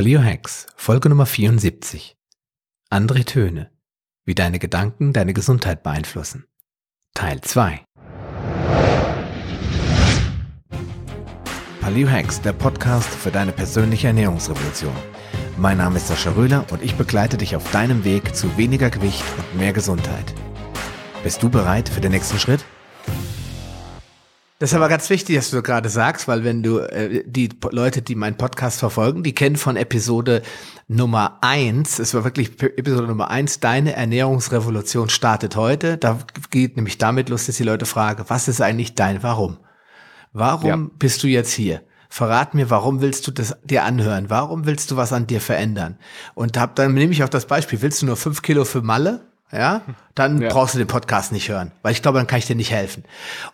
Paleo Hacks, Folge Nummer 74. Andere Töne. Wie deine Gedanken deine Gesundheit beeinflussen. Teil 2. Paleo Hacks, der Podcast für deine persönliche Ernährungsrevolution. Mein Name ist Sascha Röhler und ich begleite dich auf deinem Weg zu weniger Gewicht und mehr Gesundheit. Bist du bereit für den nächsten Schritt? Das ist aber ganz wichtig, dass du gerade sagst, weil wenn du äh, die Leute, die meinen Podcast verfolgen, die kennen von Episode Nummer eins, es war wirklich Episode Nummer eins, deine Ernährungsrevolution startet heute. Da geht nämlich damit los, dass die Leute fragen, was ist eigentlich dein Warum? Warum ja. bist du jetzt hier? Verrat mir, warum willst du das dir anhören? Warum willst du was an dir verändern? Und hab, dann nehme ich auch das Beispiel, willst du nur fünf Kilo für Malle? Ja, dann ja. brauchst du den Podcast nicht hören, weil ich glaube, dann kann ich dir nicht helfen.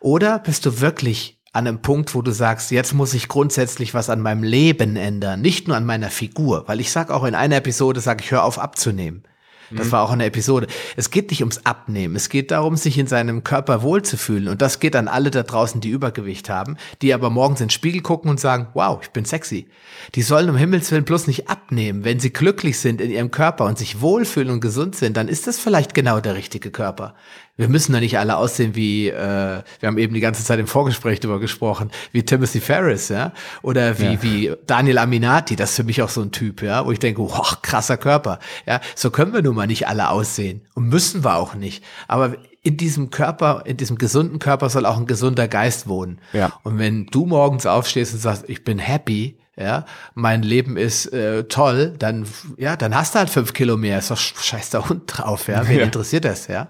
Oder bist du wirklich an einem Punkt, wo du sagst, jetzt muss ich grundsätzlich was an meinem Leben ändern, nicht nur an meiner Figur, weil ich sag auch in einer Episode, sage ich, hör auf abzunehmen. Das mhm. war auch eine Episode. Es geht nicht ums Abnehmen. Es geht darum, sich in seinem Körper wohlzufühlen. Und das geht an alle da draußen, die Übergewicht haben, die aber morgens in den Spiegel gucken und sagen, wow, ich bin sexy. Die sollen um Himmels Willen bloß nicht abnehmen. Wenn sie glücklich sind in ihrem Körper und sich wohlfühlen und gesund sind, dann ist das vielleicht genau der richtige Körper wir müssen doch nicht alle aussehen wie, äh, wir haben eben die ganze Zeit im Vorgespräch darüber gesprochen, wie Timothy Ferris, ja, oder wie, ja. wie Daniel Aminati, das ist für mich auch so ein Typ, ja, wo ich denke, wow, krasser Körper, ja, so können wir nun mal nicht alle aussehen und müssen wir auch nicht, aber in diesem Körper, in diesem gesunden Körper soll auch ein gesunder Geist wohnen. Ja. Und wenn du morgens aufstehst und sagst, ich bin happy, ja, mein Leben ist äh, toll, dann, ja, dann hast du halt fünf Kilo mehr, ist doch scheiß der Hund drauf, ja, wen ja. interessiert das, ja?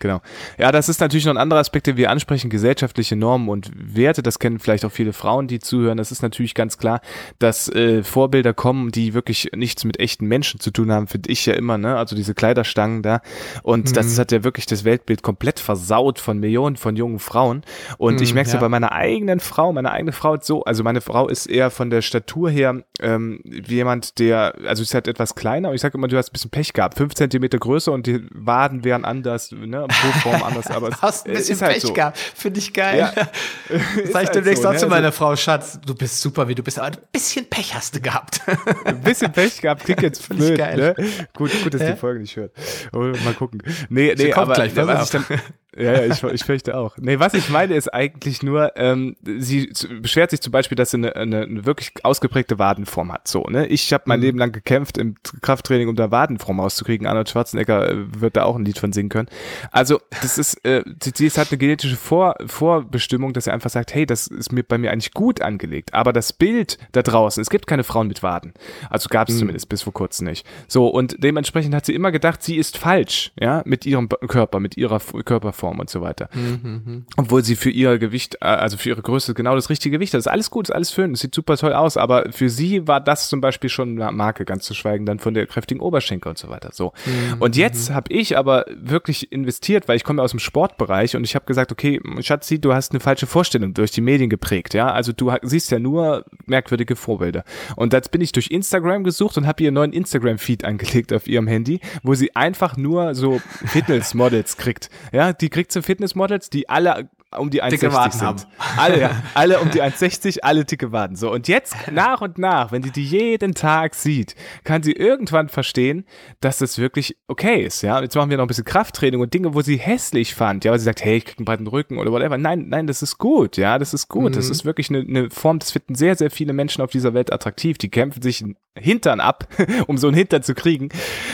Genau. Ja, das ist natürlich noch ein anderer Aspekt, den wir ansprechen, gesellschaftliche Normen und Werte. Das kennen vielleicht auch viele Frauen, die zuhören. Das ist natürlich ganz klar, dass äh, Vorbilder kommen, die wirklich nichts mit echten Menschen zu tun haben, finde ich ja immer, ne? Also diese Kleiderstangen da. Und mhm. das hat ja wirklich das Weltbild komplett versaut von Millionen von jungen Frauen. Und mhm, ich merke es ja. ja bei meiner eigenen Frau, meine eigene Frau ist so, also meine Frau ist eher von der Statur her ähm, wie jemand, der, also ist halt etwas kleiner und ich sage immer, du hast ein bisschen Pech gehabt, fünf Zentimeter größer und die Waden wären anders, ne? Pro-Form anders, aber es hast ein bisschen ist halt Pech so. gehabt. Finde ich geil. Ja. Sag ich halt demnächst so, auch ne? zu meiner also, Frau, Schatz, du bist super, wie du bist, aber ein bisschen Pech hast du gehabt. ein bisschen Pech gehabt, klingt jetzt blöd, geil. Ne? Gut, gut, dass ja? die Folge nicht hört. Oh, mal gucken. Nee, nee, aber gleich, was ich dann, ja, ja, ich, ich fürchte auch. Nee, was ich meine ist eigentlich nur, ähm, sie beschwert sich zum Beispiel, dass sie eine, eine, eine wirklich ausgeprägte Wadenform hat. So, ne? Ich habe mein mhm. Leben lang gekämpft im Krafttraining, um da Wadenform rauszukriegen. Arnold Schwarzenegger äh, wird da auch ein Lied von singen können. Also, das ist, äh, sie, sie hat eine genetische Vor, Vorbestimmung, dass sie einfach sagt, hey, das ist mir bei mir eigentlich gut angelegt. Aber das Bild da draußen, es gibt keine Frauen mit Waden. Also gab es mhm. zumindest bis vor kurzem nicht. So, und dementsprechend hat sie immer gedacht, sie ist falsch, ja, mit ihrem Körper, mit ihrer Körperform. Form und so weiter. Mhm, Obwohl sie für ihr Gewicht, äh, also für ihre Größe genau das richtige Gewicht hat. Das ist alles gut, ist alles schön, das sieht super toll aus, aber für sie war das zum Beispiel schon eine Marke, ganz zu schweigen dann von der kräftigen Oberschenkel und so weiter. So. Mhm. Und jetzt habe ich aber wirklich investiert, weil ich komme aus dem Sportbereich und ich habe gesagt, okay, Schatzi, du hast eine falsche Vorstellung durch die Medien geprägt, ja. Also du siehst ja nur merkwürdige Vorbilder. Und jetzt bin ich durch Instagram gesucht und habe ihr neuen Instagram-Feed angelegt auf ihrem Handy, wo sie einfach nur so Fitness-Models kriegt. Ja, die kriegt so Fitnessmodels, die alle um die 1,60 sind. Haben. Alle, ja, alle um die 1,60, alle dicke Waden. So, und jetzt nach und nach, wenn sie die jeden Tag sieht, kann sie irgendwann verstehen, dass das wirklich okay ist. Ja, und jetzt machen wir noch ein bisschen Krafttraining und Dinge, wo sie hässlich fand. Ja, weil sie sagt, hey, ich krieg einen breiten Rücken oder whatever. Nein, nein, das ist gut. Ja, das ist gut. Mhm. Das ist wirklich eine, eine Form, das finden sehr, sehr viele Menschen auf dieser Welt attraktiv. Die kämpfen sich einen Hintern ab, um so einen Hintern zu kriegen,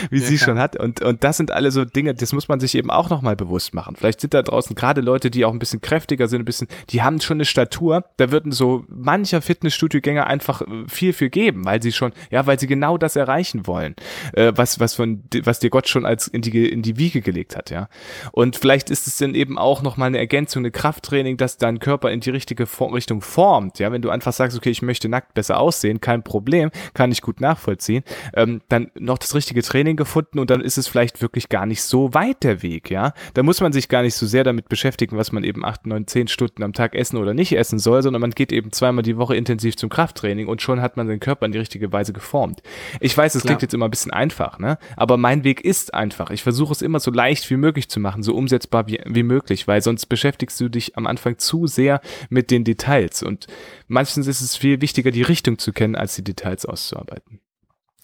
wie ja, sie schon hat. Und, und das sind alle so Dinge, das muss man sich eben auch nochmal bewusst machen. Vielleicht sind da draußen gerade Leute, die auch ein bisschen kräftiger sind, ein bisschen, die haben schon eine Statur, da würden so mancher Fitnessstudiogänger einfach äh, viel für geben, weil sie schon, ja, weil sie genau das erreichen wollen, äh, was, was von, was dir Gott schon als in die, in die Wiege gelegt hat, ja. Und vielleicht ist es dann eben auch nochmal eine Ergänzung, eine Krafttraining, dass dein Körper in die richtige For Richtung formt, ja. Wenn du einfach sagst, okay, ich möchte nackt besser aussehen, kein Problem, kann ich gut nachvollziehen, ähm, dann noch das richtige Training gefunden und dann ist es vielleicht wirklich gar nicht so weit der Weg, ja. Da muss man sich gar nicht so sehr damit beschäftigen, was man eben acht, neun, zehn zehn Stunden am Tag essen oder nicht essen soll, sondern man geht eben zweimal die Woche intensiv zum Krafttraining und schon hat man den Körper in die richtige Weise geformt. Ich weiß, es klingt jetzt immer ein bisschen einfach, ne? Aber mein Weg ist einfach. Ich versuche es immer so leicht wie möglich zu machen, so umsetzbar wie, wie möglich, weil sonst beschäftigst du dich am Anfang zu sehr mit den Details und meistens ist es viel wichtiger, die Richtung zu kennen, als die Details auszuarbeiten.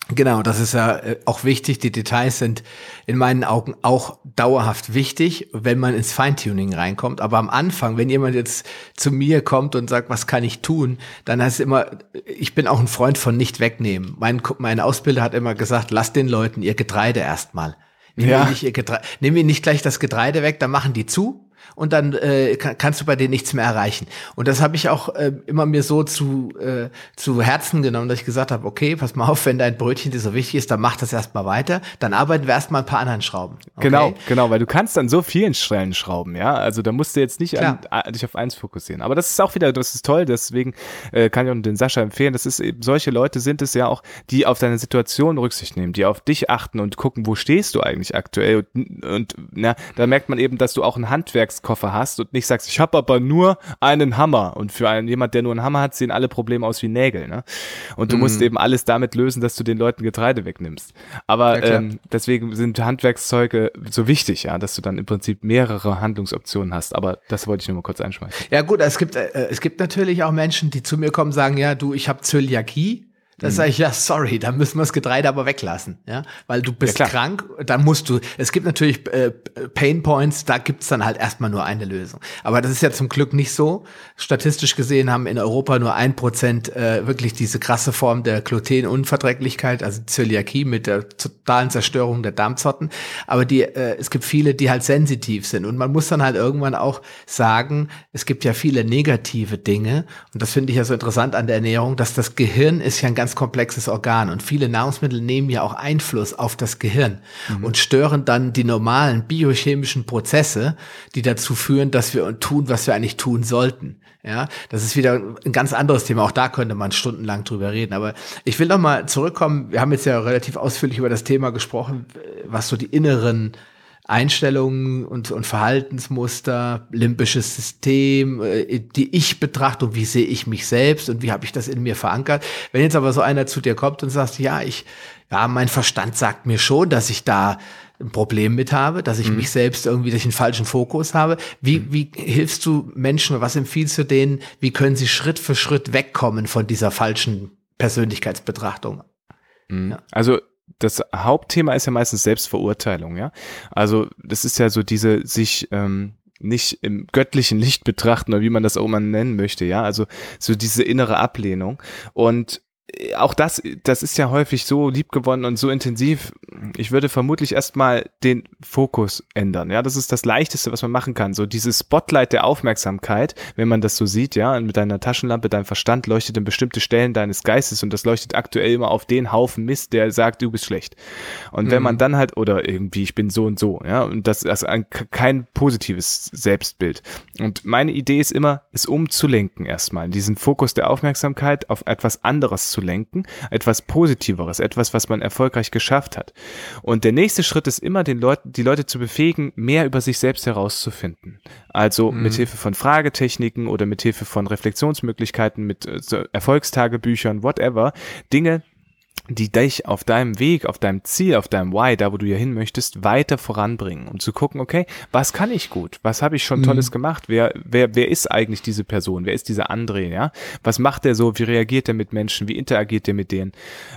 Genau, das ist ja äh, auch wichtig. Die Details sind in meinen Augen auch dauerhaft wichtig, wenn man ins Feintuning reinkommt. Aber am Anfang, wenn jemand jetzt zu mir kommt und sagt, was kann ich tun, dann heißt es immer, ich bin auch ein Freund von nicht wegnehmen. Mein, mein Ausbilder hat immer gesagt, lass den Leuten ihr Getreide erstmal. Nimm, ja. ihr Getreide, nimm ihnen nicht gleich das Getreide weg, dann machen die zu und dann äh, kann, kannst du bei denen nichts mehr erreichen. Und das habe ich auch äh, immer mir so zu, äh, zu Herzen genommen, dass ich gesagt habe, okay, pass mal auf, wenn dein Brötchen dir so wichtig ist, dann mach das erstmal weiter, dann arbeiten wir erstmal ein paar anderen Schrauben. Okay? Genau, genau, weil du kannst an so vielen Stellen schrauben, ja. Also da musst du jetzt nicht an, dich auf eins fokussieren. Aber das ist auch wieder, das ist toll, deswegen äh, kann ich auch den Sascha empfehlen. Das ist eben, solche Leute sind es ja auch, die auf deine Situation Rücksicht nehmen, die auf dich achten und gucken, wo stehst du eigentlich aktuell. Und, und na, da merkt man eben, dass du auch ein Handwerks Koffer hast und nicht sagst, ich habe aber nur einen Hammer. Und für einen jemand, der nur einen Hammer hat, sehen alle Probleme aus wie Nägel. Ne? Und du mhm. musst eben alles damit lösen, dass du den Leuten Getreide wegnimmst. Aber ja, ähm, deswegen sind Handwerkszeuge so wichtig, ja, dass du dann im Prinzip mehrere Handlungsoptionen hast. Aber das wollte ich nur mal kurz einschmeißen. Ja gut, es gibt äh, es gibt natürlich auch Menschen, die zu mir kommen, sagen, ja, du, ich habe Zöliakie da mhm. sage ich, ja, sorry, da müssen wir das Getreide aber weglassen, ja, weil du bist ja, krank, dann musst du, es gibt natürlich äh, Pain Points, da gibt's dann halt erstmal nur eine Lösung. Aber das ist ja zum Glück nicht so. Statistisch gesehen haben in Europa nur ein Prozent äh, wirklich diese krasse Form der Glutenunverträglichkeit, also Zöliakie mit der totalen Zerstörung der Darmzotten. Aber die, äh, es gibt viele, die halt sensitiv sind. Und man muss dann halt irgendwann auch sagen, es gibt ja viele negative Dinge. Und das finde ich ja so interessant an der Ernährung, dass das Gehirn ist ja ein ganz komplexes Organ und viele Nahrungsmittel nehmen ja auch Einfluss auf das Gehirn mhm. und stören dann die normalen biochemischen Prozesse, die dazu führen, dass wir tun, was wir eigentlich tun sollten. Ja, das ist wieder ein ganz anderes Thema. Auch da könnte man stundenlang drüber reden. Aber ich will noch mal zurückkommen. Wir haben jetzt ja relativ ausführlich über das Thema gesprochen, was so die inneren Einstellungen und, und Verhaltensmuster, limbisches System, äh, die ich betrachte wie sehe ich mich selbst und wie habe ich das in mir verankert. Wenn jetzt aber so einer zu dir kommt und sagt, ja, ich, ja, mein Verstand sagt mir schon, dass ich da ein Problem mit habe, dass ich mhm. mich selbst irgendwie durch einen falschen Fokus habe. Wie, mhm. wie hilfst du Menschen, was empfiehlst du denen, wie können sie Schritt für Schritt wegkommen von dieser falschen Persönlichkeitsbetrachtung? Mhm. Ja. Also das Hauptthema ist ja meistens Selbstverurteilung, ja. Also das ist ja so diese sich ähm, nicht im göttlichen Licht betrachten oder wie man das auch mal nennen möchte, ja. Also so diese innere Ablehnung und auch das, das ist ja häufig so liebgewonnen und so intensiv. Ich würde vermutlich erstmal den Fokus ändern. Ja, das ist das Leichteste, was man machen kann. So dieses Spotlight der Aufmerksamkeit, wenn man das so sieht, ja, mit deiner Taschenlampe, dein Verstand leuchtet in bestimmte Stellen deines Geistes und das leuchtet aktuell immer auf den Haufen Mist, der sagt, du bist schlecht. Und mhm. wenn man mhm. dann halt, oder irgendwie, ich bin so und so, ja, und das ist ein, kein positives Selbstbild. Und meine Idee ist immer, es umzulenken erstmal, diesen Fokus der Aufmerksamkeit auf etwas anderes zu lenken, etwas Positiveres, etwas, was man erfolgreich geschafft hat. Und der nächste Schritt ist immer, den Leuten, die Leute zu befähigen, mehr über sich selbst herauszufinden. Also mhm. mit Hilfe von Fragetechniken oder mit Hilfe von Reflexionsmöglichkeiten, mit äh, Erfolgstagebüchern, whatever, Dinge, die dich auf deinem Weg, auf deinem Ziel, auf deinem Why, da wo du ja hin möchtest, weiter voranbringen und zu gucken, okay, was kann ich gut? Was habe ich schon mhm. Tolles gemacht? Wer, wer, wer ist eigentlich diese Person? Wer ist dieser André? Ja, was macht er so? Wie reagiert er mit Menschen? Wie interagiert er mit denen?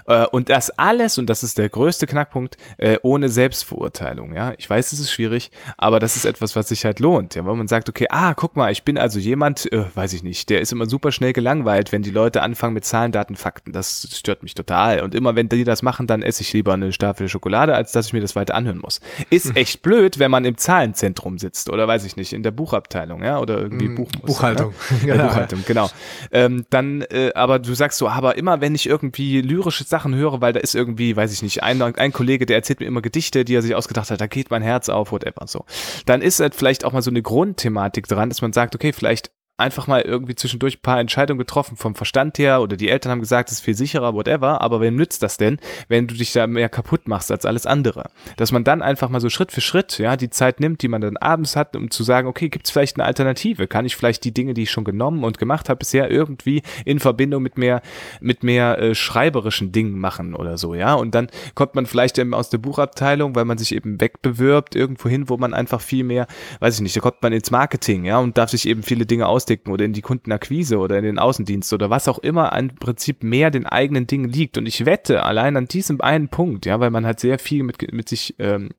Äh, und das alles, und das ist der größte Knackpunkt, äh, ohne Selbstverurteilung. Ja, ich weiß, es ist schwierig, aber das ist etwas, was sich halt lohnt. Ja, weil man sagt, okay, ah, guck mal, ich bin also jemand, äh, weiß ich nicht, der ist immer super schnell gelangweilt, wenn die Leute anfangen mit Zahlen, Daten, Fakten. Das stört mich total. Und immer wenn die das machen, dann esse ich lieber eine Staffel Schokolade, als dass ich mir das weiter anhören muss. Ist hm. echt blöd, wenn man im Zahlenzentrum sitzt oder weiß ich nicht, in der Buchabteilung, ja, oder irgendwie mm, Buch Buchhaltung. Ja? genau. Buchhaltung, genau. Ähm, dann, äh, aber du sagst so, aber immer wenn ich irgendwie lyrische Sachen höre, weil da ist irgendwie, weiß ich nicht, ein, ein Kollege, der erzählt mir immer Gedichte, die er sich ausgedacht hat, da geht mein Herz auf, whatever, so. Dann ist halt vielleicht auch mal so eine Grundthematik dran, dass man sagt, okay, vielleicht einfach mal irgendwie zwischendurch ein paar Entscheidungen getroffen vom Verstand her oder die Eltern haben gesagt, es ist viel sicherer, whatever, aber wem nützt das denn, wenn du dich da mehr kaputt machst als alles andere? Dass man dann einfach mal so Schritt für Schritt, ja, die Zeit nimmt, die man dann abends hat, um zu sagen, okay, gibt es vielleicht eine Alternative? Kann ich vielleicht die Dinge, die ich schon genommen und gemacht habe bisher irgendwie in Verbindung mit mehr, mit mehr äh, schreiberischen Dingen machen oder so, ja? Und dann kommt man vielleicht eben aus der Buchabteilung, weil man sich eben wegbewirbt irgendwo hin, wo man einfach viel mehr, weiß ich nicht, da kommt man ins Marketing, ja, und darf sich eben viele Dinge aus rausticken oder in die Kundenakquise oder in den Außendienst oder was auch immer im Prinzip mehr den eigenen Dingen liegt. Und ich wette, allein an diesem einen Punkt, ja, weil man halt sehr viel mit, mit sich ähm,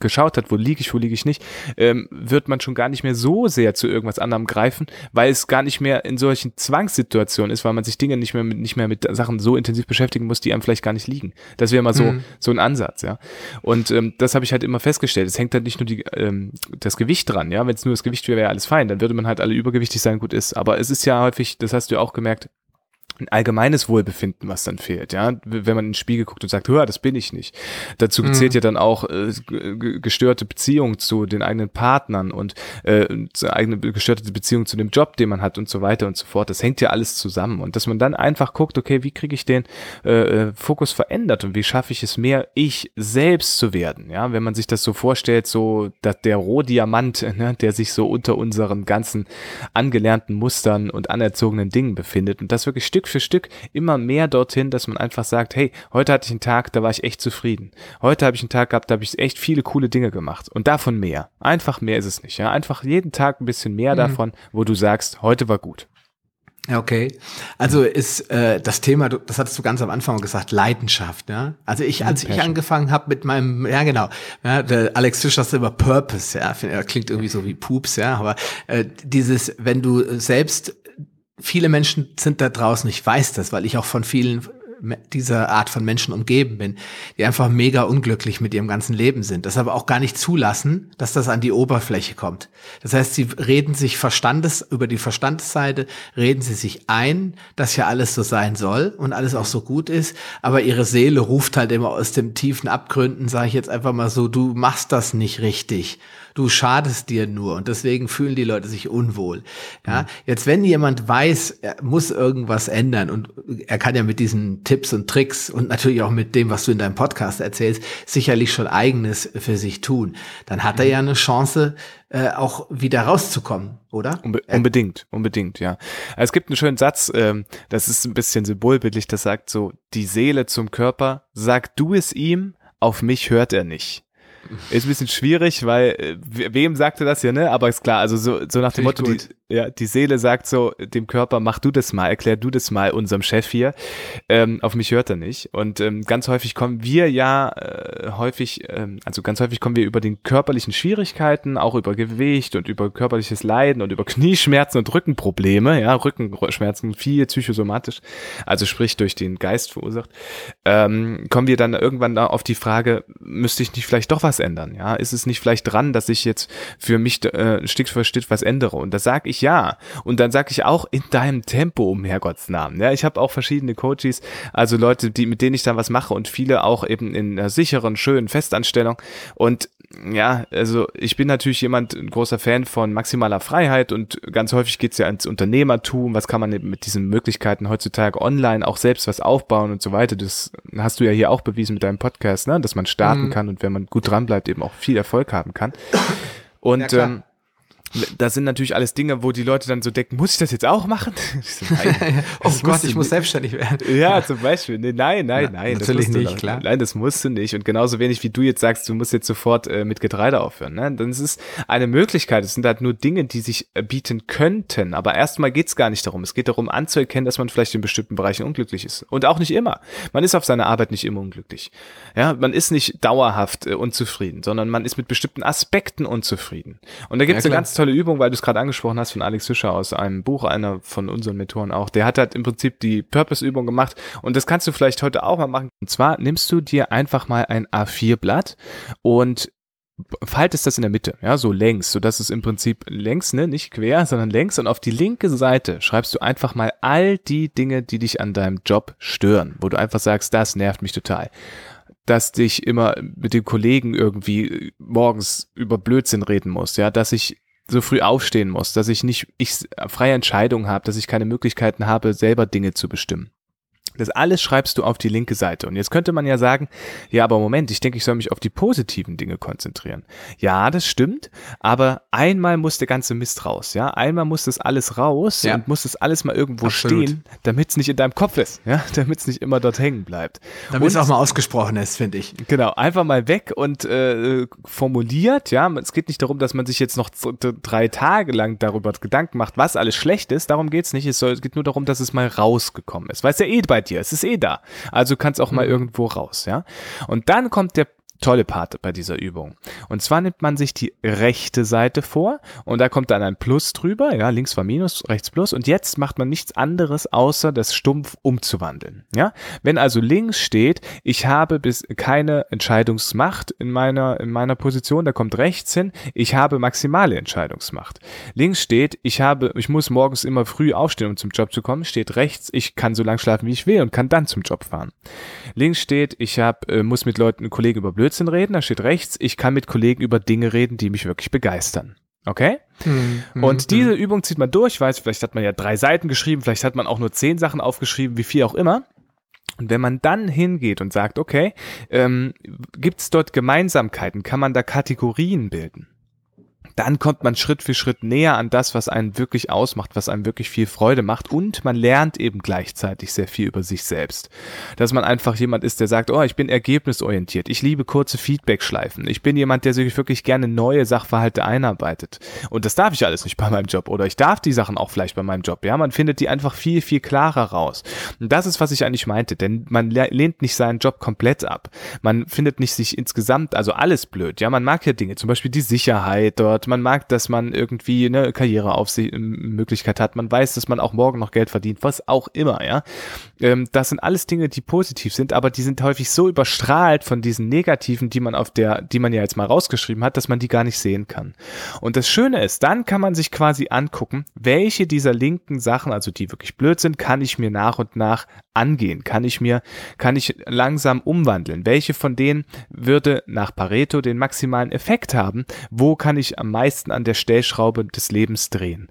geschaut hat, wo liege ich, wo liege ich nicht, ähm, wird man schon gar nicht mehr so sehr zu irgendwas anderem greifen, weil es gar nicht mehr in solchen Zwangssituationen ist, weil man sich Dinge nicht mehr mit, nicht mehr mit Sachen so intensiv beschäftigen muss, die einem vielleicht gar nicht liegen. Das wäre mal so, mhm. so ein Ansatz, ja. Und ähm, das habe ich halt immer festgestellt. Es hängt halt nicht nur die, ähm, das Gewicht dran, ja. Wenn es nur das Gewicht wäre, wäre alles fein. Dann würde man halt alle übergewichtig sein, gut ist. Aber es ist ja häufig, das hast du ja auch gemerkt, ein allgemeines Wohlbefinden, was dann fehlt, ja, wenn man in den Spiegel guckt und sagt, hör, das bin ich nicht. Dazu mhm. zählt ja dann auch äh, gestörte Beziehung zu den eigenen Partnern und äh, eigene gestörte Beziehung zu dem Job, den man hat und so weiter und so fort. Das hängt ja alles zusammen und dass man dann einfach guckt, okay, wie kriege ich den äh, äh Fokus verändert und wie schaffe ich es mehr, ich selbst zu werden, ja, wenn man sich das so vorstellt, so dass der Rohdiamant, ne, der sich so unter unseren ganzen angelernten Mustern und anerzogenen Dingen befindet und das wirklich Stück Stück für Stück immer mehr dorthin, dass man einfach sagt, hey, heute hatte ich einen Tag, da war ich echt zufrieden. Heute habe ich einen Tag gehabt, da habe ich echt viele coole Dinge gemacht. Und davon mehr. Einfach mehr ist es nicht. Ja? Einfach jeden Tag ein bisschen mehr mhm. davon, wo du sagst, heute war gut. Okay, also ist äh, das Thema, das hattest du ganz am Anfang gesagt, Leidenschaft. Ja? Also ich, als ich angefangen habe mit meinem, ja genau, ja, der Alex Fischer sagt immer Purpose, ja, klingt irgendwie so wie Pups, ja, aber äh, dieses, wenn du selbst viele Menschen sind da draußen, ich weiß das, weil ich auch von vielen dieser Art von Menschen umgeben bin, die einfach mega unglücklich mit ihrem ganzen Leben sind, das aber auch gar nicht zulassen, dass das an die Oberfläche kommt. Das heißt, sie reden sich Verstandes, über die Verstandesseite, reden sie sich ein, dass ja alles so sein soll und alles auch so gut ist, aber ihre Seele ruft halt immer aus dem tiefen Abgründen, sage ich jetzt einfach mal so, du machst das nicht richtig du schadest dir nur und deswegen fühlen die Leute sich unwohl. Ja, mhm. jetzt wenn jemand weiß, er muss irgendwas ändern und er kann ja mit diesen Tipps und Tricks und natürlich auch mit dem, was du in deinem Podcast erzählst, sicherlich schon eigenes für sich tun. Dann hat er mhm. ja eine Chance, äh, auch wieder rauszukommen, oder? Unbe unbedingt, unbedingt, ja. Es gibt einen schönen Satz, ähm, das ist ein bisschen symbolbildlich, das sagt so, die Seele zum Körper, sag du es ihm, auf mich hört er nicht. Ist ein bisschen schwierig, weil äh, wem sagte das ja, ne? Aber ist klar, also so, so nach dem Motto, die, ja, die Seele sagt so dem Körper, mach du das mal, erklär du das mal unserem Chef hier. Ähm, auf mich hört er nicht. Und ähm, ganz häufig kommen wir ja äh, häufig, ähm, also ganz häufig kommen wir über den körperlichen Schwierigkeiten, auch über Gewicht und über körperliches Leiden und über Knieschmerzen und Rückenprobleme, ja, Rückenschmerzen, viel psychosomatisch, also sprich durch den Geist verursacht, ähm, kommen wir dann irgendwann auf die Frage, müsste ich nicht vielleicht doch was ändern? Ja, ist es nicht vielleicht dran, dass ich jetzt für mich äh, Stück für Stück was ändere? Und das sage ich ja. Und dann sage ich auch in deinem Tempo, um Herrgotts Namen. Ja, ich habe auch verschiedene Coaches, also Leute, die, mit denen ich dann was mache und viele auch eben in einer sicheren, schönen Festanstellung. Und ja, also ich bin natürlich jemand, ein großer Fan von maximaler Freiheit und ganz häufig geht's ja ins Unternehmertum. Was kann man mit diesen Möglichkeiten heutzutage online auch selbst was aufbauen und so weiter. Das hast du ja hier auch bewiesen mit deinem Podcast, ne? dass man starten mhm. kann und wenn man gut dran bleibt, eben auch viel Erfolg haben kann. Und ja, ähm, das sind natürlich alles Dinge, wo die Leute dann so denken, muss ich das jetzt auch machen? so, oh Gott, ich muss selbstständig werden. Ja, zum Beispiel. Nee, nein, nein, Na, nein. Natürlich nicht, du, klar. Nein, das musst du nicht. Und genauso wenig wie du jetzt sagst, du musst jetzt sofort äh, mit Getreide aufhören. Ne? Dann ist es eine Möglichkeit. Es sind halt nur Dinge, die sich äh, bieten könnten. Aber erstmal geht's gar nicht darum. Es geht darum, anzuerkennen, dass man vielleicht in bestimmten Bereichen unglücklich ist. Und auch nicht immer. Man ist auf seiner Arbeit nicht immer unglücklich. Ja, man ist nicht dauerhaft äh, unzufrieden, sondern man ist mit bestimmten Aspekten unzufrieden. Und da gibt's ja, eine ganz tolle Übung, weil du es gerade angesprochen hast von Alex Fischer aus einem Buch, einer von unseren Mentoren auch. Der hat halt im Prinzip die Purpose-Übung gemacht und das kannst du vielleicht heute auch mal machen. Und zwar nimmst du dir einfach mal ein A4-Blatt und faltest das in der Mitte, ja, so längs, so dass es im Prinzip längs, ne, nicht quer, sondern längs und auf die linke Seite schreibst du einfach mal all die Dinge, die dich an deinem Job stören, wo du einfach sagst, das nervt mich total dass dich immer mit den Kollegen irgendwie morgens über Blödsinn reden muss, ja, dass ich so früh aufstehen muss, dass ich nicht ich freie Entscheidungen habe, dass ich keine Möglichkeiten habe, selber Dinge zu bestimmen. Das alles schreibst du auf die linke Seite. Und jetzt könnte man ja sagen, ja, aber Moment, ich denke, ich soll mich auf die positiven Dinge konzentrieren. Ja, das stimmt, aber einmal muss der ganze Mist raus, ja. Einmal muss das alles raus ja. und muss das alles mal irgendwo Absolut. stehen, damit es nicht in deinem Kopf ist, ja, damit es nicht immer dort hängen bleibt. Damit es auch mal ausgesprochen ist, finde ich. Genau, einfach mal weg und äh, formuliert, ja. Es geht nicht darum, dass man sich jetzt noch drei Tage lang darüber Gedanken macht, was alles schlecht ist. Darum geht's nicht. Es, soll, es geht nur darum, dass es mal rausgekommen ist. Weil es ja eh bei dir. Es ist eh da. Also kannst auch mal mhm. irgendwo raus, ja. Und dann kommt der tolle Part bei dieser Übung. Und zwar nimmt man sich die rechte Seite vor und da kommt dann ein Plus drüber, ja, links war Minus, rechts Plus und jetzt macht man nichts anderes, außer das stumpf umzuwandeln, ja. Wenn also links steht, ich habe bis keine Entscheidungsmacht in meiner, in meiner Position, da kommt rechts hin, ich habe maximale Entscheidungsmacht. Links steht, ich habe, ich muss morgens immer früh aufstehen, um zum Job zu kommen, steht rechts, ich kann so lange schlafen, wie ich will und kann dann zum Job fahren. Links steht, ich habe, äh, muss mit Leuten, Kollegen über Blödsinn Blödsinn reden, da steht rechts, ich kann mit Kollegen über Dinge reden, die mich wirklich begeistern. Okay? Mhm. Und hm, diese hm. Übung zieht man durch, weiß, vielleicht hat man ja drei Seiten geschrieben, vielleicht hat man auch nur zehn Sachen aufgeschrieben, wie viel auch immer. Und wenn man dann hingeht und sagt, okay, ähm, gibt es dort Gemeinsamkeiten, kann man da Kategorien bilden? Dann kommt man Schritt für Schritt näher an das, was einen wirklich ausmacht, was einem wirklich viel Freude macht und man lernt eben gleichzeitig sehr viel über sich selbst. Dass man einfach jemand ist, der sagt, oh, ich bin ergebnisorientiert, ich liebe kurze Feedback-Schleifen, ich bin jemand, der sich wirklich gerne neue Sachverhalte einarbeitet. Und das darf ich alles nicht bei meinem Job oder ich darf die Sachen auch vielleicht bei meinem Job. Ja, man findet die einfach viel, viel klarer raus. Und das ist, was ich eigentlich meinte, denn man lehnt nicht seinen Job komplett ab. Man findet nicht sich insgesamt, also alles blöd. Ja, man mag ja Dinge, zum Beispiel die Sicherheit dort, man mag, dass man irgendwie eine Karriereaufsichtsmöglichkeit hat, man weiß, dass man auch morgen noch Geld verdient, was auch immer, ja. Ähm, das sind alles Dinge, die positiv sind, aber die sind häufig so überstrahlt von diesen negativen, die man auf der, die man ja jetzt mal rausgeschrieben hat, dass man die gar nicht sehen kann. Und das Schöne ist, dann kann man sich quasi angucken, welche dieser linken Sachen, also die wirklich blöd sind, kann ich mir nach und nach angehen? Kann ich mir, kann ich langsam umwandeln? Welche von denen würde nach Pareto den maximalen Effekt haben? Wo kann ich am meisten an der Stellschraube des Lebens drehen?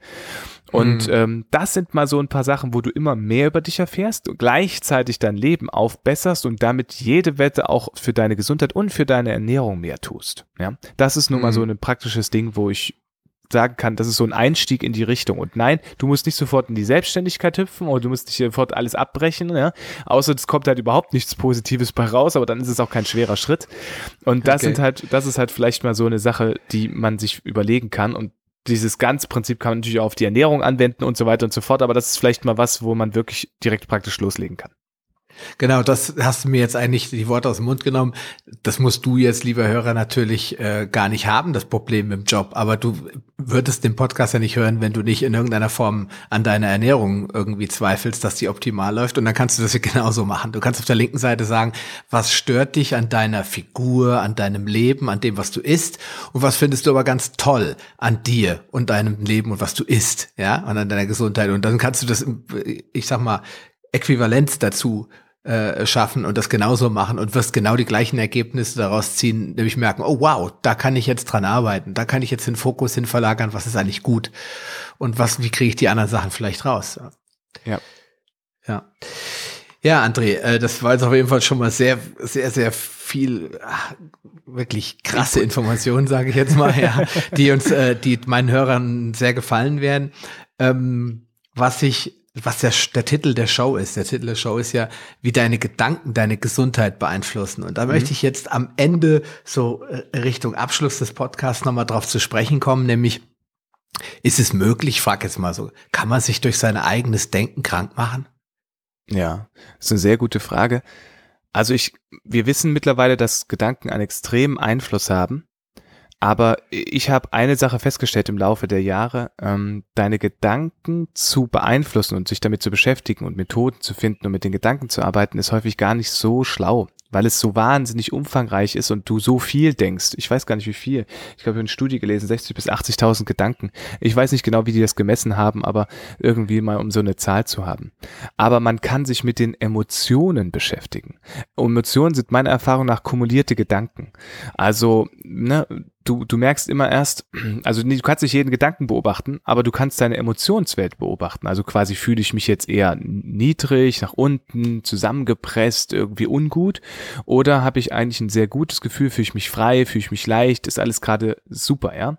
Und mhm. ähm, das sind mal so ein paar Sachen, wo du immer mehr über dich erfährst, gleichzeitig dein Leben aufbesserst und damit jede Wette auch für deine Gesundheit und für deine Ernährung mehr tust. Ja, das ist nun mal so mhm. ein praktisches Ding, wo ich sagen kann, das ist so ein Einstieg in die Richtung. Und nein, du musst nicht sofort in die Selbstständigkeit hüpfen oder du musst nicht sofort alles abbrechen, ja. Außer es kommt halt überhaupt nichts Positives bei raus, aber dann ist es auch kein schwerer Schritt. Und das okay. sind halt, das ist halt vielleicht mal so eine Sache, die man sich überlegen kann und dieses ganze Prinzip kann man natürlich auch auf die Ernährung anwenden und so weiter und so fort, aber das ist vielleicht mal was, wo man wirklich direkt praktisch loslegen kann. Genau, das hast du mir jetzt eigentlich die Worte aus dem Mund genommen. Das musst du jetzt, lieber Hörer, natürlich äh, gar nicht haben, das Problem im Job. Aber du würdest den Podcast ja nicht hören, wenn du nicht in irgendeiner Form an deiner Ernährung irgendwie zweifelst, dass die optimal läuft. Und dann kannst du das ja genauso machen. Du kannst auf der linken Seite sagen, was stört dich an deiner Figur, an deinem Leben, an dem, was du isst? Und was findest du aber ganz toll an dir und deinem Leben und was du isst, ja, und an deiner Gesundheit. Und dann kannst du das, ich sag mal, Äquivalenz dazu äh, schaffen und das genauso machen und wirst genau die gleichen Ergebnisse daraus ziehen, nämlich merken, oh wow, da kann ich jetzt dran arbeiten, da kann ich jetzt den Fokus hin verlagern, was ist eigentlich gut und was, wie kriege ich die anderen Sachen vielleicht raus. Ja. Ja. Ja, André, äh, das war jetzt auf jeden Fall schon mal sehr, sehr, sehr viel, ach, wirklich krasse Informationen, sage ich jetzt mal, ja, die uns, äh, die meinen Hörern sehr gefallen werden. Ähm, was ich was der, der Titel der Show ist. Der Titel der Show ist ja, wie deine Gedanken deine Gesundheit beeinflussen. Und da mhm. möchte ich jetzt am Ende so äh, Richtung Abschluss des Podcasts nochmal drauf zu sprechen kommen, nämlich, ist es möglich, ich frage jetzt mal so, kann man sich durch sein eigenes Denken krank machen? Ja, das ist eine sehr gute Frage. Also ich, wir wissen mittlerweile, dass Gedanken einen extremen Einfluss haben aber ich habe eine Sache festgestellt im Laufe der Jahre, ähm, deine Gedanken zu beeinflussen und sich damit zu beschäftigen und Methoden zu finden, um mit den Gedanken zu arbeiten, ist häufig gar nicht so schlau weil es so wahnsinnig umfangreich ist und du so viel denkst. Ich weiß gar nicht wie viel. Ich habe eine Studie gelesen, 60 bis 80.000 Gedanken. Ich weiß nicht genau, wie die das gemessen haben, aber irgendwie mal um so eine Zahl zu haben. Aber man kann sich mit den Emotionen beschäftigen. Emotionen sind meiner Erfahrung nach kumulierte Gedanken. Also, ne, du, du merkst immer erst, also du kannst nicht jeden Gedanken beobachten, aber du kannst deine Emotionswelt beobachten. Also quasi fühle ich mich jetzt eher niedrig, nach unten, zusammengepresst, irgendwie ungut oder habe ich eigentlich ein sehr gutes Gefühl, fühle ich mich frei, fühle ich mich leicht, ist alles gerade super, ja?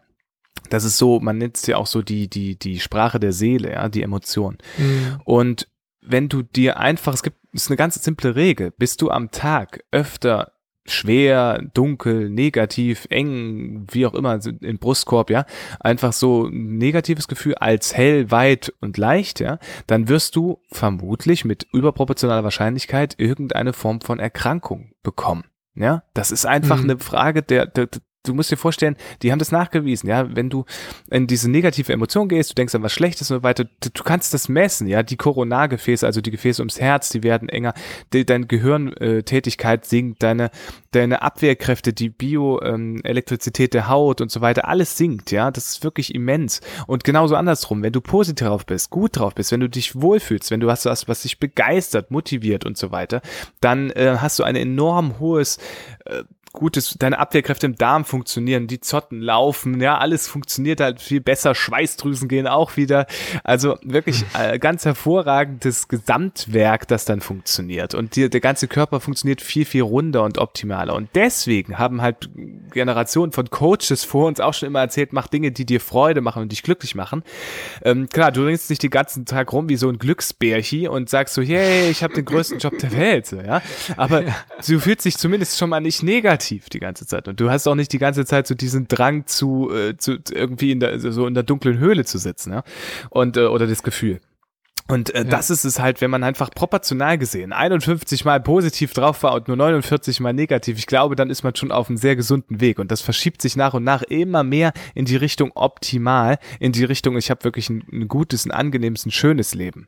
Das ist so, man nennt es ja auch so die, die, die Sprache der Seele, ja, die Emotion. Mhm. Und wenn du dir einfach, es gibt, es ist eine ganz simple Regel, bist du am Tag öfter schwer, dunkel, negativ, eng, wie auch immer, im Brustkorb, ja, einfach so ein negatives Gefühl als hell, weit und leicht, ja, dann wirst du vermutlich mit überproportionaler Wahrscheinlichkeit irgendeine Form von Erkrankung bekommen. Ja, das ist einfach mhm. eine Frage der, der, du musst dir vorstellen, die haben das nachgewiesen, ja, wenn du in diese negative Emotion gehst, du denkst an was Schlechtes und so weiter, du, du kannst das messen, ja, die Koronargefäße, also die Gefäße ums Herz, die werden enger, die, deine Gehirntätigkeit sinkt, deine, deine Abwehrkräfte, die Bioelektrizität ähm, der Haut und so weiter, alles sinkt, ja, das ist wirklich immens. Und genauso andersrum, wenn du positiv drauf bist, gut drauf bist, wenn du dich wohlfühlst, wenn du hast was, was dich begeistert, motiviert und so weiter, dann äh, hast du ein enorm hohes äh, gutes, deine Abwehrkräfte im Darm funktionieren, die Zotten laufen, ja, alles funktioniert halt viel besser, Schweißdrüsen gehen auch wieder. Also wirklich äh, ganz hervorragendes Gesamtwerk, das dann funktioniert. Und die, der ganze Körper funktioniert viel, viel runder und optimaler. Und deswegen haben halt Generationen von Coaches vor uns auch schon immer erzählt, mach Dinge, die dir Freude machen und dich glücklich machen. Ähm, klar, du ringst nicht den ganzen Tag rum wie so ein Glücksbärchi und sagst so, hey, ich habe den größten Job der Welt, ja. Aber du fühlst dich zumindest schon mal nicht negativ negativ die ganze Zeit. Und du hast auch nicht die ganze Zeit so diesen Drang zu, äh, zu irgendwie in der, so in der dunklen Höhle zu sitzen, ja. Und, äh, oder das Gefühl. Und äh, ja. das ist es halt, wenn man einfach proportional gesehen 51 mal positiv drauf war und nur 49 mal negativ. Ich glaube, dann ist man schon auf einem sehr gesunden Weg und das verschiebt sich nach und nach immer mehr in die Richtung optimal, in die Richtung, ich habe wirklich ein, ein, gutes, ein angenehmes, ein schönes Leben.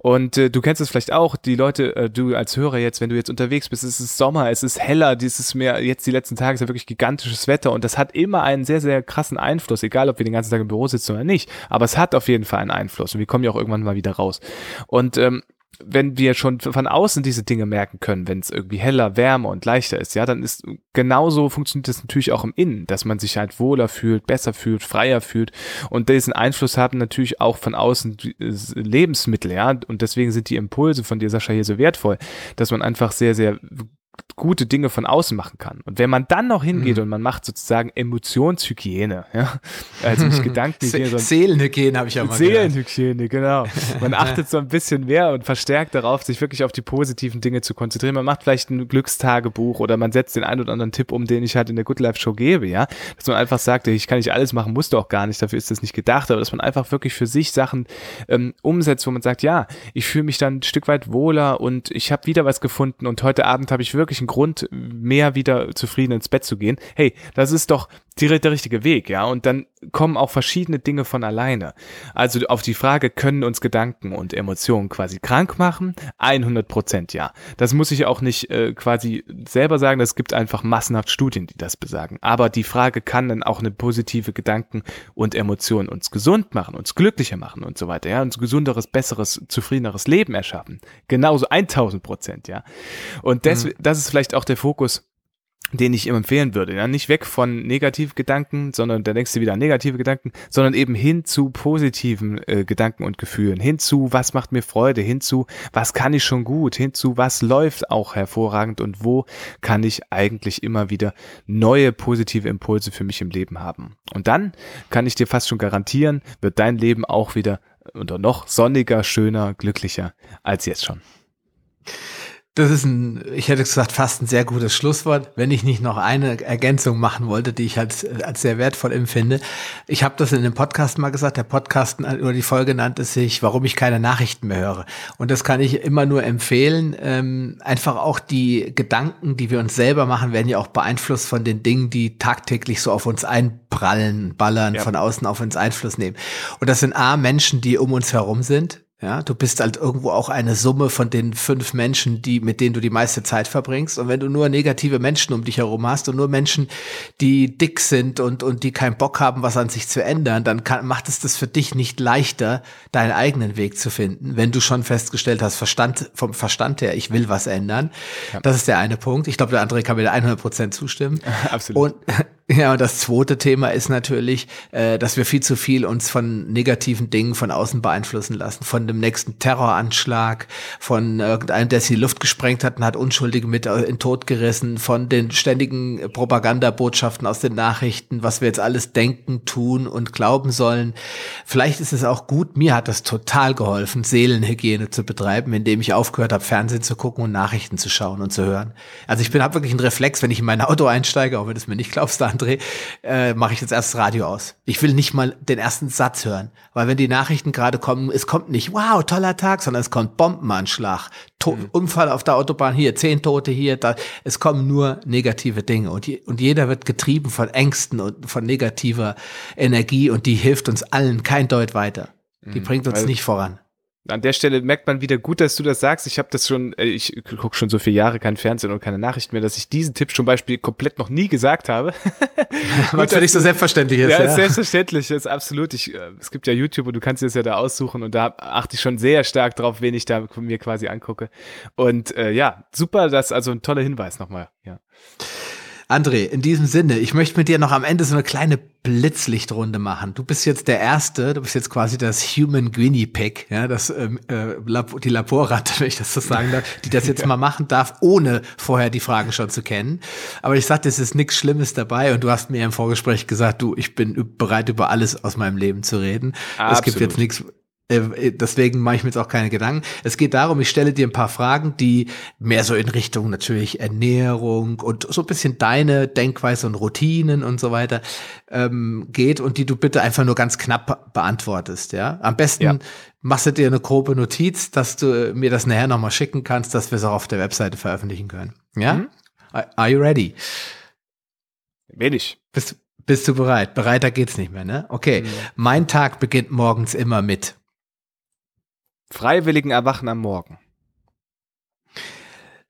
Und äh, du kennst es vielleicht auch, die Leute, äh, du als Hörer jetzt, wenn du jetzt unterwegs bist, es ist Sommer, es ist heller, dieses mehr, jetzt die letzten Tage ist ja wirklich gigantisches Wetter und das hat immer einen sehr, sehr krassen Einfluss, egal ob wir den ganzen Tag im Büro sitzen oder nicht, aber es hat auf jeden Fall einen Einfluss und wir kommen ja auch irgendwann mal wieder raus aus. Und ähm, wenn wir schon von außen diese Dinge merken können, wenn es irgendwie heller, wärmer und leichter ist, ja, dann ist genauso funktioniert das natürlich auch im Innen, dass man sich halt wohler fühlt, besser fühlt, freier fühlt und diesen Einfluss haben natürlich auch von außen Lebensmittel, ja, und deswegen sind die Impulse von dir, Sascha, hier so wertvoll, dass man einfach sehr, sehr gute Dinge von außen machen kann. Und wenn man dann noch hingeht mhm. und man macht sozusagen Emotionshygiene, ja, also nicht Gedankenhygiene, sondern Seelenhygiene habe ich ja mal Seelenhygiene, genau. Man achtet so ein bisschen mehr und verstärkt darauf, sich wirklich auf die positiven Dinge zu konzentrieren. Man macht vielleicht ein Glückstagebuch oder man setzt den einen oder anderen Tipp um, den ich halt in der Good Life Show gebe, ja, dass man einfach sagt, ich kann nicht alles machen, musst du auch gar nicht, dafür ist das nicht gedacht, aber dass man einfach wirklich für sich Sachen ähm, umsetzt, wo man sagt, ja, ich fühle mich dann ein Stück weit wohler und ich habe wieder was gefunden und heute Abend habe ich wirklich einen Grund, mehr wieder zufrieden ins Bett zu gehen. Hey, das ist doch die, der richtige Weg, ja. Und dann kommen auch verschiedene Dinge von alleine. Also auf die Frage, können uns Gedanken und Emotionen quasi krank machen? 100 Prozent ja. Das muss ich auch nicht äh, quasi selber sagen. Es gibt einfach massenhaft Studien, die das besagen. Aber die Frage, kann dann auch eine positive Gedanken und Emotionen uns gesund machen, uns glücklicher machen und so weiter, ja. Uns gesunderes, besseres, zufriedeneres Leben erschaffen. Genauso 1000 Prozent, ja. Und das, mhm. das ist vielleicht auch der Fokus den ich ihm empfehlen würde. Ja, nicht weg von negativen Gedanken, sondern da denkst du wieder an negative Gedanken, sondern eben hin zu positiven äh, Gedanken und Gefühlen, hin zu was macht mir Freude, hin zu was kann ich schon gut, hin zu was läuft auch hervorragend und wo kann ich eigentlich immer wieder neue positive Impulse für mich im Leben haben. Und dann kann ich dir fast schon garantieren, wird dein Leben auch wieder oder noch sonniger, schöner, glücklicher als jetzt schon. Das ist ein, ich hätte gesagt, fast ein sehr gutes Schlusswort, wenn ich nicht noch eine Ergänzung machen wollte, die ich als, als sehr wertvoll empfinde. Ich habe das in dem Podcast mal gesagt, der Podcast oder die Folge nannte sich, warum ich keine Nachrichten mehr höre. Und das kann ich immer nur empfehlen. Ähm, einfach auch die Gedanken, die wir uns selber machen, werden ja auch beeinflusst von den Dingen, die tagtäglich so auf uns einprallen, ballern, ja. von außen auf uns Einfluss nehmen. Und das sind A, Menschen, die um uns herum sind, ja, du bist halt irgendwo auch eine Summe von den fünf Menschen, die, mit denen du die meiste Zeit verbringst. Und wenn du nur negative Menschen um dich herum hast und nur Menschen, die dick sind und, und die keinen Bock haben, was an sich zu ändern, dann kann, macht es das für dich nicht leichter, deinen eigenen Weg zu finden, wenn du schon festgestellt hast, Verstand, vom Verstand her, ich will was ändern. Ja. Das ist der eine Punkt. Ich glaube, der andere kann mir da 100 Prozent zustimmen. Absolut. Und Ja, und das zweite Thema ist natürlich, äh, dass wir viel zu viel uns von negativen Dingen von außen beeinflussen lassen. Von dem nächsten Terroranschlag, von irgendeinem, der sich die Luft gesprengt hat und hat Unschuldige mit äh, in Tod gerissen, von den ständigen Propagandabotschaften aus den Nachrichten, was wir jetzt alles denken, tun und glauben sollen. Vielleicht ist es auch gut, mir hat das total geholfen, Seelenhygiene zu betreiben, indem ich aufgehört habe, Fernsehen zu gucken und Nachrichten zu schauen und zu hören. Also ich bin habe wirklich einen Reflex, wenn ich in mein Auto einsteige, auch wenn du es mir nicht glaubst, da André, äh, mache ich jetzt erst das Radio aus. Ich will nicht mal den ersten Satz hören, weil wenn die Nachrichten gerade kommen, es kommt nicht, wow, toller Tag, sondern es kommt Bombenanschlag, to mhm. Unfall auf der Autobahn hier, zehn Tote hier, da, es kommen nur negative Dinge und, je, und jeder wird getrieben von Ängsten und von negativer Energie und die hilft uns allen kein Deut weiter. Die mhm. bringt uns weil, nicht voran. An der Stelle merkt man wieder gut, dass du das sagst. Ich habe das schon, äh, ich gucke schon so viele Jahre kein Fernsehen und keine Nachrichten mehr, dass ich diesen Tipp zum Beispiel komplett noch nie gesagt habe. Was für dich so selbstverständlich ist. Ja, ja. selbstverständlich, ist absolut. Ich, äh, es gibt ja YouTube und du kannst es ja da aussuchen und da achte ich schon sehr stark drauf, wen ich da mir quasi angucke. Und äh, ja, super, das also ein toller Hinweis nochmal. Ja. André, in diesem Sinne, ich möchte mit dir noch am Ende so eine kleine Blitzlichtrunde machen. Du bist jetzt der Erste, du bist jetzt quasi das Human Guinea Pig, ja, das, ähm, äh, die Laborratte, wenn ich das so sagen darf, die das jetzt mal machen darf, ohne vorher die Fragen schon zu kennen. Aber ich sagte, es ist nichts Schlimmes dabei und du hast mir im Vorgespräch gesagt, du, ich bin bereit, über alles aus meinem Leben zu reden. Absolut. Es gibt jetzt nichts, deswegen mache ich mir jetzt auch keine Gedanken. Es geht darum, ich stelle dir ein paar Fragen, die mehr so in Richtung natürlich Ernährung und so ein bisschen deine Denkweise und Routinen und so weiter ähm, geht und die du bitte einfach nur ganz knapp beantwortest. Ja, am besten ja. machst du dir eine grobe Notiz, dass du mir das nachher nochmal schicken kannst, dass wir es auch auf der Webseite veröffentlichen können. Ja, mhm. are you ready? Bin ich. Bist, bist du bereit? Bereiter geht's nicht mehr, ne? Okay. Mhm. Mein Tag beginnt morgens immer mit Freiwilligen Erwachen am Morgen.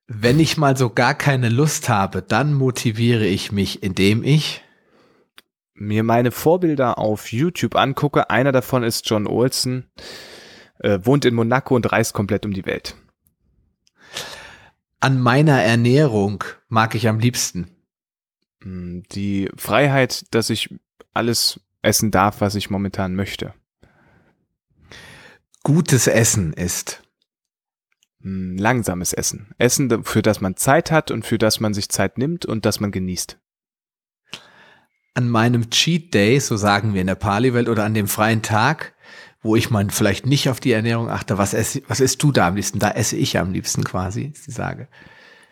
Wenn ich mal so gar keine Lust habe, dann motiviere ich mich, indem ich mir meine Vorbilder auf YouTube angucke. Einer davon ist John Olsen, äh, wohnt in Monaco und reist komplett um die Welt. An meiner Ernährung mag ich am liebsten. Hm, die Freiheit, dass ich alles essen darf, was ich momentan möchte gutes Essen ist? Hm, langsames Essen. Essen, für das man Zeit hat und für das man sich Zeit nimmt und das man genießt. An meinem Cheat Day, so sagen wir in der Pali-Welt, oder an dem freien Tag, wo ich mal vielleicht nicht auf die Ernährung achte, was, esse, was isst du da am liebsten? Da esse ich am liebsten quasi, ist die Sage.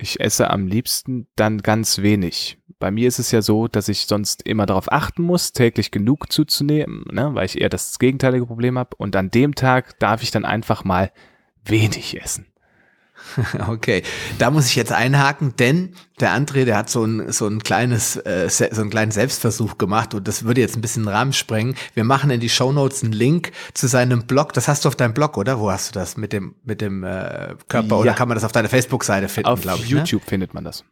Ich esse am liebsten dann ganz wenig. Bei mir ist es ja so, dass ich sonst immer darauf achten muss, täglich genug zuzunehmen, ne, weil ich eher das gegenteilige Problem habe. Und an dem Tag darf ich dann einfach mal wenig essen. Okay, da muss ich jetzt einhaken, denn der André, der hat so ein, so ein kleines, äh, so einen kleinen Selbstversuch gemacht und das würde jetzt ein bisschen den Rahmen sprengen. Wir machen in die Show Notes einen Link zu seinem Blog. Das hast du auf deinem Blog, oder? Wo hast du das mit dem mit dem äh, Körper? Ja. Oder kann man das auf deiner Facebook-Seite finden? Auf ich, ne? YouTube ne? findet man das.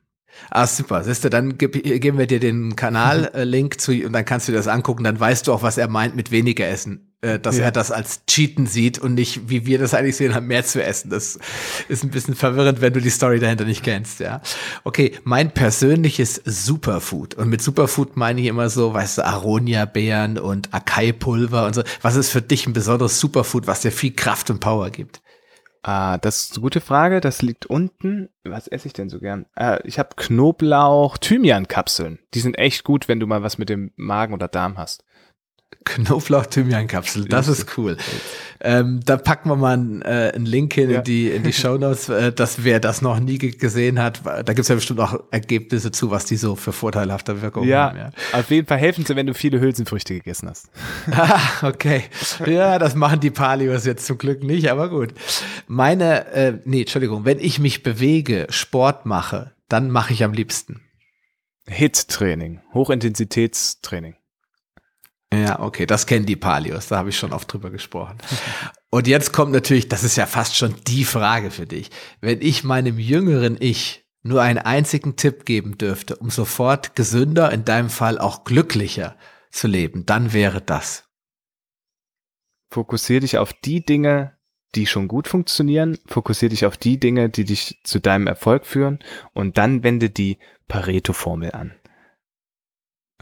Ah, super. Siehst du, dann geben wir dir den Kanal-Link zu und dann kannst du dir das angucken. Dann weißt du auch, was er meint mit weniger Essen. Äh, dass ja. er das als Cheaten sieht und nicht, wie wir das eigentlich sehen, haben mehr zu essen. Das ist ein bisschen verwirrend, wenn du die Story dahinter nicht kennst, ja. Okay, mein persönliches Superfood. Und mit Superfood meine ich immer so, weißt du, Aronia-Beeren und Akai-Pulver und so. Was ist für dich ein besonderes Superfood, was dir viel Kraft und Power gibt? Ah, das ist eine gute Frage. Das liegt unten. Was esse ich denn so gern? Ah, ich habe Knoblauch, Thymian-Kapseln. Die sind echt gut, wenn du mal was mit dem Magen oder Darm hast. Knoblauch-Thymian-Kapsel, das ist cool. Ähm, da packen wir mal einen, äh, einen Link hin ja. in die, in die Show Notes, äh, dass wer das noch nie gesehen hat, da gibt's ja bestimmt auch Ergebnisse zu, was die so für vorteilhafte Wirkungen ja, haben. Ja, auf jeden Fall helfen sie, wenn du viele Hülsenfrüchte gegessen hast. ah, okay. Ja, das machen die Palios jetzt zum Glück nicht, aber gut. Meine, äh, nee, Entschuldigung, wenn ich mich bewege, Sport mache, dann mache ich am liebsten. Hit-Training, Hochintensitätstraining. Ja, okay, das kennen die Palios, da habe ich schon oft drüber gesprochen. Und jetzt kommt natürlich, das ist ja fast schon die Frage für dich. Wenn ich meinem jüngeren Ich nur einen einzigen Tipp geben dürfte, um sofort gesünder, in deinem Fall auch glücklicher zu leben, dann wäre das. Fokussier dich auf die Dinge, die schon gut funktionieren, fokussier dich auf die Dinge, die dich zu deinem Erfolg führen und dann wende die Pareto-Formel an.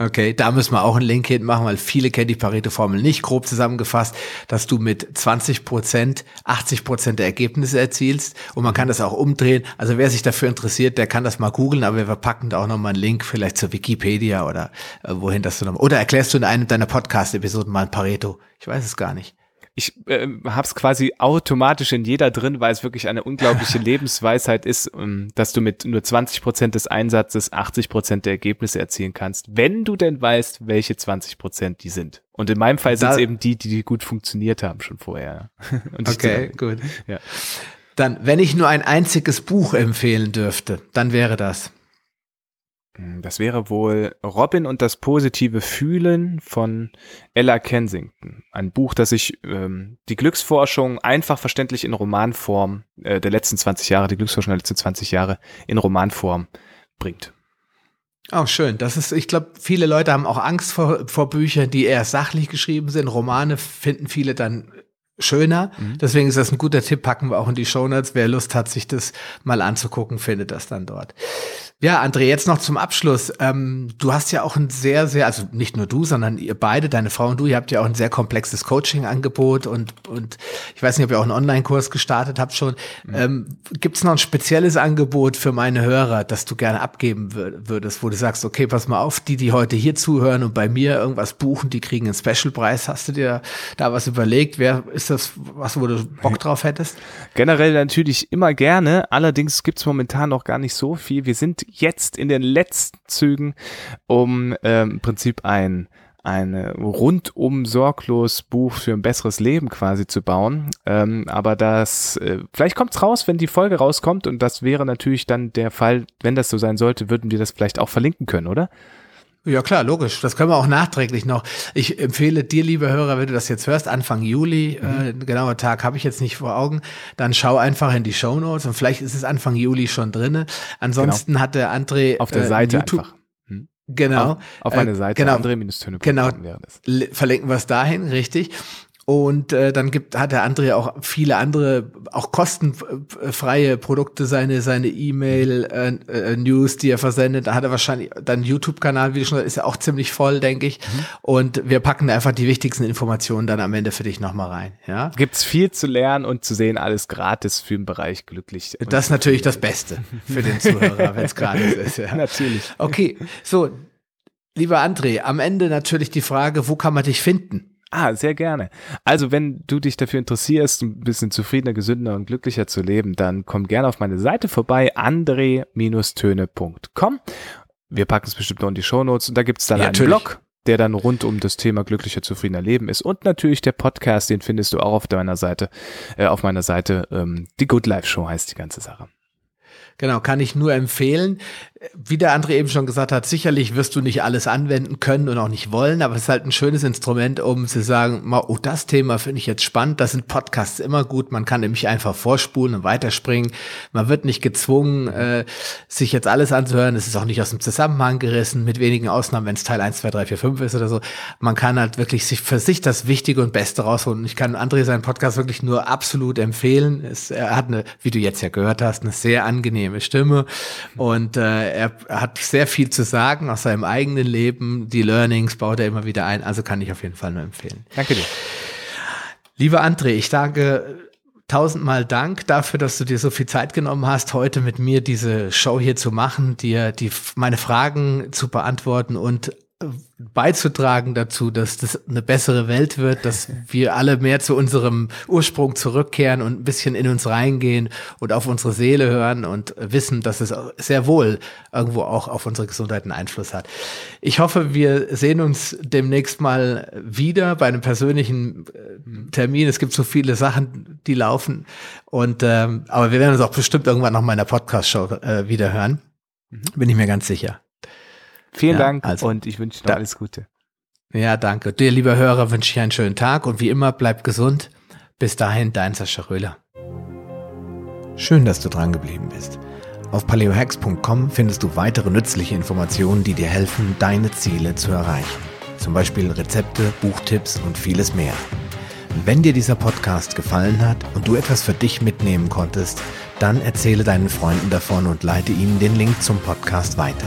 Okay, da müssen wir auch einen Link hinmachen, weil viele kennen die Pareto-Formel nicht. Grob zusammengefasst, dass du mit 20 Prozent 80 Prozent der Ergebnisse erzielst und man kann das auch umdrehen. Also wer sich dafür interessiert, der kann das mal googeln, aber wir verpacken da auch nochmal einen Link vielleicht zur Wikipedia oder äh, wohin das du noch, oder erklärst du in einem deiner Podcast-Episoden mal Pareto? Ich weiß es gar nicht ich äh, habe es quasi automatisch in jeder drin, weil es wirklich eine unglaubliche Lebensweisheit ist, um, ähm, dass du mit nur 20 Prozent des Einsatzes 80 Prozent der Ergebnisse erzielen kannst, wenn du denn weißt, welche 20 Prozent die sind. Und in meinem Fall sind es eben die, die gut funktioniert haben schon vorher. okay, gut. Ja. Dann, wenn ich nur ein einziges Buch empfehlen dürfte, dann wäre das. Hm, das wäre wohl Robin und das positive Fühlen von Ella Kensington. Ein Buch, das sich ähm, die Glücksforschung einfach verständlich in Romanform äh, der letzten 20 Jahre, die Glücksforschung der letzten 20 Jahre in Romanform bringt. Auch oh, schön. Das ist, ich glaube, viele Leute haben auch Angst vor, vor Büchern, die eher sachlich geschrieben sind. Romane finden viele dann schöner. Mhm. Deswegen ist das ein guter Tipp, packen wir auch in die Show Notes. Wer Lust hat, sich das mal anzugucken, findet das dann dort. Ja, André, jetzt noch zum Abschluss. Ähm, du hast ja auch ein sehr, sehr, also nicht nur du, sondern ihr beide, deine Frau und du, ihr habt ja auch ein sehr komplexes Coaching-Angebot und, und ich weiß nicht, ob ihr auch einen Online-Kurs gestartet habt schon. Mhm. Ähm, Gibt es noch ein spezielles Angebot für meine Hörer, das du gerne abgeben würdest, wo du sagst, okay, pass mal auf, die, die heute hier zuhören und bei mir irgendwas buchen, die kriegen einen Special-Preis. Hast du dir da was überlegt? Wer ist das, was, wo du Bock drauf hättest? Generell natürlich immer gerne. Allerdings gibt es momentan noch gar nicht so viel. Wir sind jetzt in den letzten Zügen, um ähm, im Prinzip ein ein rundum sorglos Buch für ein besseres Leben quasi zu bauen. Ähm, aber das, äh, vielleicht kommt's raus, wenn die Folge rauskommt und das wäre natürlich dann der Fall, wenn das so sein sollte, würden wir das vielleicht auch verlinken können, oder? Ja klar, logisch. Das können wir auch nachträglich noch. Ich empfehle dir, liebe Hörer, wenn du das jetzt hörst, Anfang Juli, mhm. äh, genauer Tag habe ich jetzt nicht vor Augen, dann schau einfach in die Show Notes und vielleicht ist es Anfang Juli schon drinne. Ansonsten genau. hat der André auf der äh, Seite YouTube, einfach. Hm? Genau. Auf, auf meine äh, Seite, äh, genau, André-Töne. Genau, verlinken wir es dahin, richtig. Und äh, dann gibt, hat der André auch viele andere, auch kostenfreie Produkte, seine seine E-Mail-News, äh, äh, die er versendet. Da hat er wahrscheinlich dann YouTube-Kanal, wie du schon ist ja auch ziemlich voll, denke ich. Mhm. Und wir packen einfach die wichtigsten Informationen dann am Ende für dich nochmal rein. Ja? Gibt's viel zu lernen und zu sehen, alles gratis für den Bereich glücklich. Das ist natürlich das Beste für den Zuhörer, wenn es gratis ist. Ja. Natürlich. Okay, so, lieber André, am Ende natürlich die Frage, wo kann man dich finden? Ah, sehr gerne. Also, wenn du dich dafür interessierst, ein bisschen zufriedener, gesünder und glücklicher zu leben, dann komm gerne auf meine Seite vorbei, andre-töne.com. Wir packen es bestimmt noch in die Shownotes und da gibt es dann ja, einen natürlich. Blog, der dann rund um das Thema glücklicher, zufriedener Leben ist. Und natürlich der Podcast, den findest du auch auf deiner Seite, äh, auf meiner Seite. Ähm, die Good Life Show heißt die ganze Sache. Genau, kann ich nur empfehlen. Wie der André eben schon gesagt hat, sicherlich wirst du nicht alles anwenden können und auch nicht wollen, aber es ist halt ein schönes Instrument, um zu sagen, oh, das Thema finde ich jetzt spannend. Das sind Podcasts immer gut. Man kann nämlich einfach vorspulen und weiterspringen. Man wird nicht gezwungen, äh, sich jetzt alles anzuhören. Es ist auch nicht aus dem Zusammenhang gerissen, mit wenigen Ausnahmen, wenn es Teil 1, 2, 3, 4, 5 ist oder so. Man kann halt wirklich sich für sich das Wichtige und Beste rausholen. Ich kann André seinen Podcast wirklich nur absolut empfehlen. Es, er hat eine, wie du jetzt ja gehört hast, eine sehr angenehme Stimme und äh, er hat sehr viel zu sagen aus seinem eigenen Leben. Die Learnings baut er immer wieder ein, also kann ich auf jeden Fall nur empfehlen. Danke dir. Lieber André, ich danke tausendmal Dank dafür, dass du dir so viel Zeit genommen hast, heute mit mir diese Show hier zu machen, dir die meine Fragen zu beantworten und beizutragen dazu, dass das eine bessere Welt wird, dass wir alle mehr zu unserem Ursprung zurückkehren und ein bisschen in uns reingehen und auf unsere Seele hören und wissen, dass es sehr wohl irgendwo auch auf unsere Gesundheit einen Einfluss hat. Ich hoffe, wir sehen uns demnächst mal wieder bei einem persönlichen äh, Termin. Es gibt so viele Sachen, die laufen und ähm, aber wir werden uns auch bestimmt irgendwann noch mal in der Podcast-Show äh, wieder hören. Mhm. Bin ich mir ganz sicher. Vielen ja, Dank also, und ich wünsche dir alles Gute. Ja, danke. Dir, lieber Hörer, wünsche ich einen schönen Tag und wie immer, bleib gesund. Bis dahin, dein Sascha Röhler. Schön, dass du dran geblieben bist. Auf paleohacks.com findest du weitere nützliche Informationen, die dir helfen, deine Ziele zu erreichen. Zum Beispiel Rezepte, Buchtipps und vieles mehr. Wenn dir dieser Podcast gefallen hat und du etwas für dich mitnehmen konntest, dann erzähle deinen Freunden davon und leite ihnen den Link zum Podcast weiter.